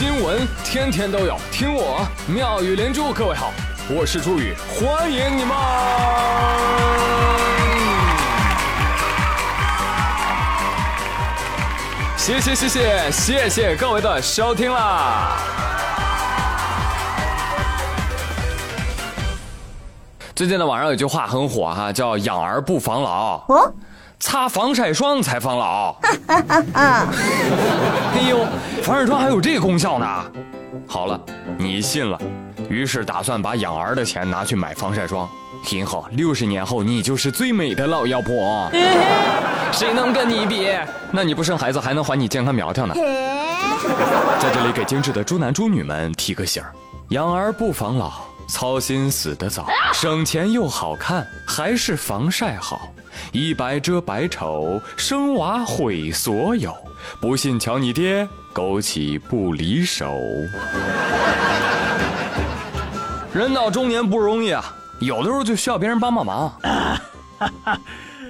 新闻天天都有，听我妙语连珠。各位好，我是朱宇，欢迎你们！谢谢谢谢谢谢各位的收听啦！最近呢，网上有句话很火哈，叫“养儿不防老”。哦。擦防晒霜才防老。哎呦，防晒霜还有这功效呢！好了，你信了，于是打算把养儿的钱拿去买防晒霜。今后，六十年后你就是最美的老妖婆。谁能跟你比？那你不生孩子还能还你健康苗条呢？在这里给精致的猪男猪女们提个醒儿：养儿不防老，操心死得早，省钱又好看，还是防晒好。一白遮百丑，生娃毁所有。不信瞧你爹，枸杞不离手。人到中年不容易啊，有的时候就需要别人帮帮忙。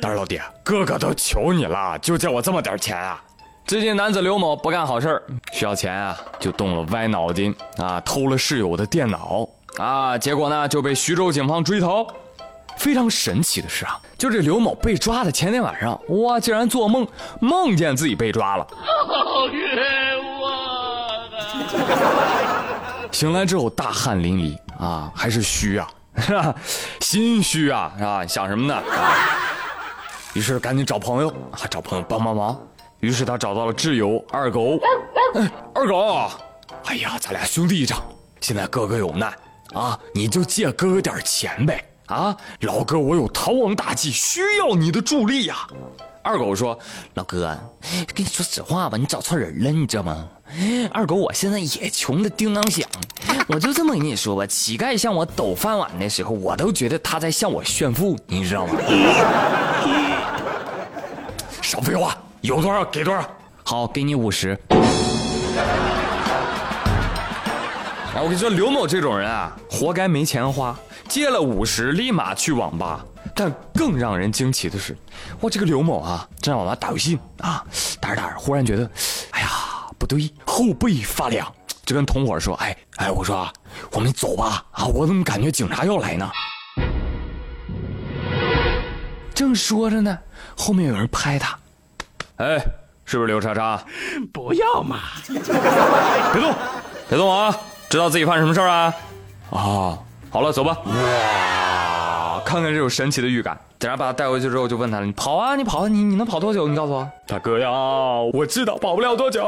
但是老弟，哥哥都求你了，就借我这么点钱啊！最近男子刘某不干好事需要钱啊，就动了歪脑筋啊，偷了室友的电脑啊，结果呢就被徐州警方追逃。非常神奇的是啊，就这刘某被抓的前天晚上，哇，竟然做梦梦见自己被抓了，好冤枉啊！醒来之后大汗淋漓啊，还是虚啊，是吧？心虚啊，是吧？想什么呢？于是赶紧找朋友啊，找朋友帮帮忙。于是他找到了挚友二狗，哎，二狗，哎呀，咱俩兄弟一场，现在哥哥有难啊，你就借哥哥点钱呗。啊，老哥，我有逃亡大计，需要你的助力呀！二狗说：“老哥，跟你说实话吧，你找错人了，你知道吗？二狗，我现在也穷的叮当响，我就这么跟你说吧，乞丐向我抖饭碗的时候，我都觉得他在向我炫富，你知道吗？”少废话，有多少给多少。好，给你五十。啊，我跟你说，刘某这种人啊，活该没钱花。借了五十，立马去网吧。但更让人惊奇的是，哇，这个刘某啊，正在网吧打游戏啊，打着打着，忽然觉得，哎呀，不对，后背发凉，就跟同伙说：“哎哎，我说啊，我们走吧。”啊，我怎么感觉警察要来呢？正说着呢，后面有人拍他，哎，是不是刘叉叉？不要嘛！别动，别动啊！知道自己犯什么事儿啊？啊！好了，走吧。哇，看看这种神奇的预感。等下把他带回去之后，就问他了：“你跑啊，你跑啊，你你能跑多久？你告诉我。”大哥呀，我知道跑不了多久，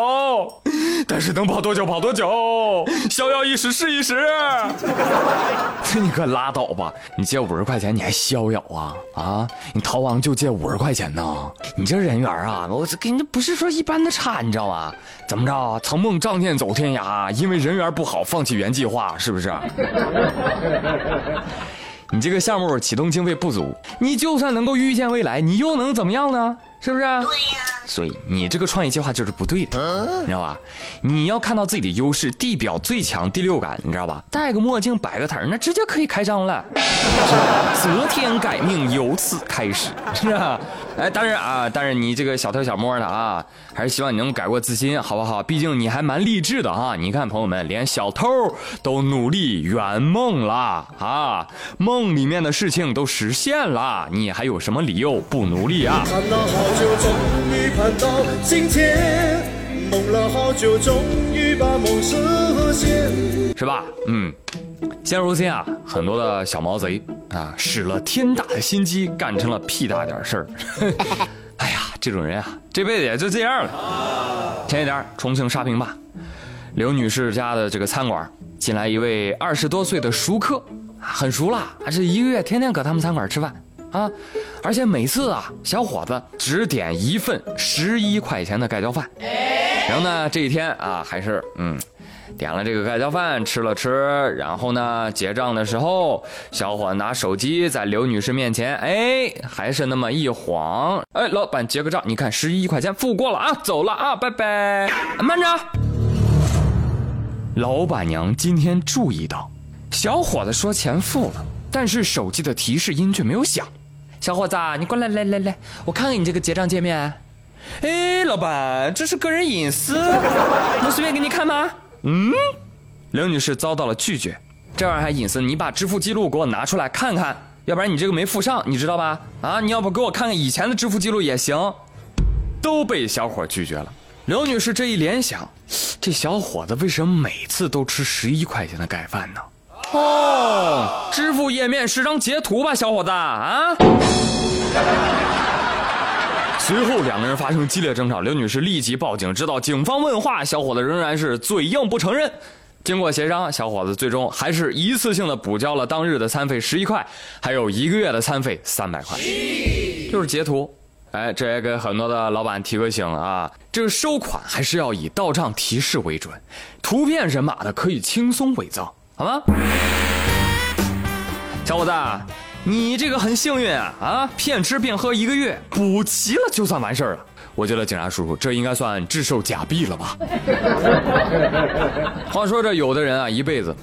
但是能跑多久跑多久，逍遥一时是一时。你可拉倒吧！你借五十块钱你还逍遥啊？啊，你逃亡就借五十块钱呢？你这人缘啊，我这给你不是说一般的差，你知道吗？怎么着？曾梦仗剑走天涯，因为人缘不好放弃原计划，是不是？你这个项目启动经费不足，你就算能够预见未来，你又能怎么样呢？是不是？对呀。所以你这个创业计划就是不对的，你知道吧？你要看到自己的优势，地表最强第六感，你知道吧？戴个墨镜，摆个摊那直接可以开张了。择天改命由此开始，是吧？哎，当然啊，当然你这个小偷小摸的啊，还是希望你能改过自新，好不好？毕竟你还蛮励志的啊！你看，朋友们，连小偷都努力圆梦了啊，梦里面的事情都实现了，你还有什么理由不努力啊？盼了好久，终于盼到今天，梦了好久，终于把梦实现，是吧？嗯。现如今啊，很多的小毛贼啊，使了天大的心机，干成了屁大点事儿。哎呀，这种人啊，这辈子也就这样了。前几天，重庆沙坪坝刘女士家的这个餐馆进来一位二十多岁的熟客，很熟了，还是一个月天天搁他们餐馆吃饭啊，而且每次啊，小伙子只点一份十一块钱的盖浇饭。然后呢，这一天啊，还是嗯。点了这个盖浇饭，吃了吃，然后呢，结账的时候，小伙拿手机在刘女士面前，哎，还是那么一晃，哎，老板结个账，你看十一块钱付过了啊，走了啊，拜拜。慢着，老板娘今天注意到，小伙子说钱付了，但是手机的提示音却没有响。小伙子，你过来，来来来，我看看你这个结账界面。哎，老板，这是个人隐私，能随便给你看吗？嗯，刘女士遭到了拒绝。这玩意儿还隐私，你把支付记录给我拿出来看看，要不然你这个没附上，你知道吧？啊，你要不给我看看以前的支付记录也行。都被小伙拒绝了。刘女士这一联想，这小伙子为什么每次都吃十一块钱的盖饭呢？哦，支付页面是张截图吧，小伙子啊！随后两个人发生激烈争吵，刘女士立即报警，直到警方问话，小伙子仍然是嘴硬不承认。经过协商，小伙子最终还是一次性的补交了当日的餐费十一块，还有一个月的餐费三百块，就是截图。哎，这也给很多的老板提个醒啊，这个收款还是要以到账提示为准，图片人马的可以轻松伪造，好吗？小伙子，你这个很幸运啊啊，骗吃骗喝一个月，补齐了就算完事儿了。我觉得警察叔叔，这应该算制售假币了吧？话说这有的人啊，一辈子。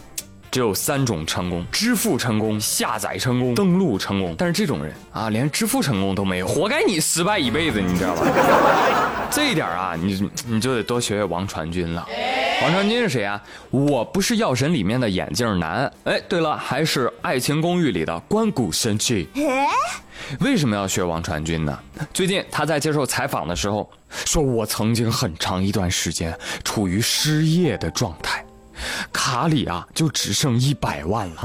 只有三种成功：支付成功、下载成功、登录成功。但是这种人啊，连支付成功都没有，活该你失败一辈子，你知道吧？这一点啊，你你就得多学学王传君了。王传君是谁啊？我不是药神里面的眼镜男。哎，对了，还是《爱情公寓》里的关谷神器。为什么要学王传君呢？最近他在接受采访的时候说：“我曾经很长一段时间处于失业的状态。”卡里啊，就只剩一百万了，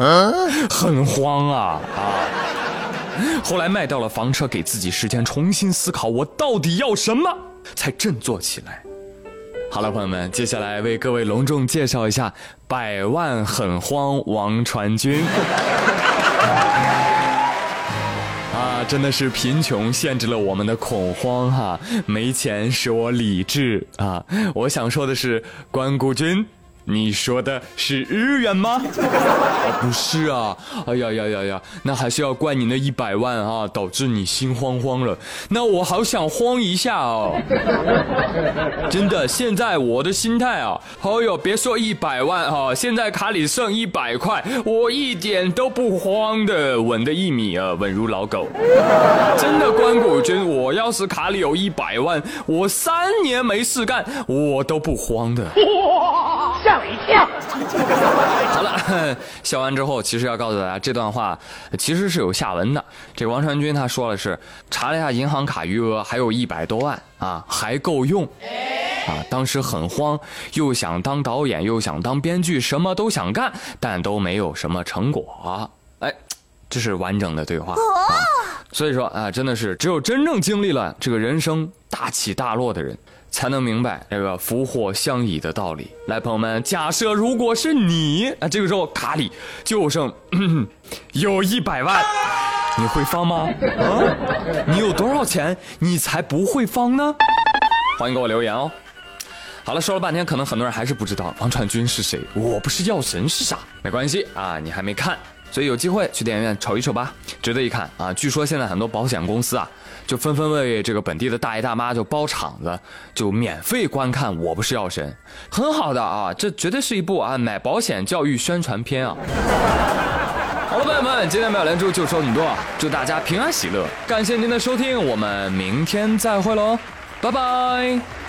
很慌啊啊！后来卖掉了房车，给自己时间重新思考，我到底要什么，才振作起来。好了，朋友们，接下来为各位隆重介绍一下百万很慌王传君。啊，真的是贫穷限制了我们的恐慌哈，没钱使我理智啊！我想说的是，关谷君。你说的是日元吗？啊，不是啊！哎呀呀呀呀，那还是要怪你那一百万啊，导致你心慌慌了。那我好想慌一下哦。真的，现在我的心态啊，哦呦，别说一百万啊，现在卡里剩一百块，我一点都不慌的，稳的一米啊，稳如老狗。真的，关谷君，我要是卡里有一百万，我三年没事干，我都不慌的。吓我一跳！好了，笑完之后，其实要告诉大家，这段话其实是有下文的。这王传君他说的是，查了一下银行卡余额，还有一百多万啊，还够用。啊，当时很慌，又想当导演，又想当编剧，什么都想干，但都没有什么成果。哎，这是完整的对话。所以说啊，真的是只有真正经历了这个人生大起大落的人。才能明白那个福祸相依的道理。来，朋友们，假设如果是你啊，这个时候卡里就剩有一百万，你会放吗？啊，你有多少钱你才不会放呢？欢迎给我留言哦。好了，说了半天，可能很多人还是不知道王传君是谁。我不是药神是啥？没关系啊，你还没看，所以有机会去电影院瞅一瞅吧，值得一看啊。据说现在很多保险公司啊。就纷纷为这个本地的大爷大妈就包场子，就免费观看《我不是药神》，很好的啊，这绝对是一部啊买保险教育宣传片啊。好了，朋友们，今天妙连珠就说这么多，祝大家平安喜乐，感谢您的收听，我们明天再会喽，拜拜。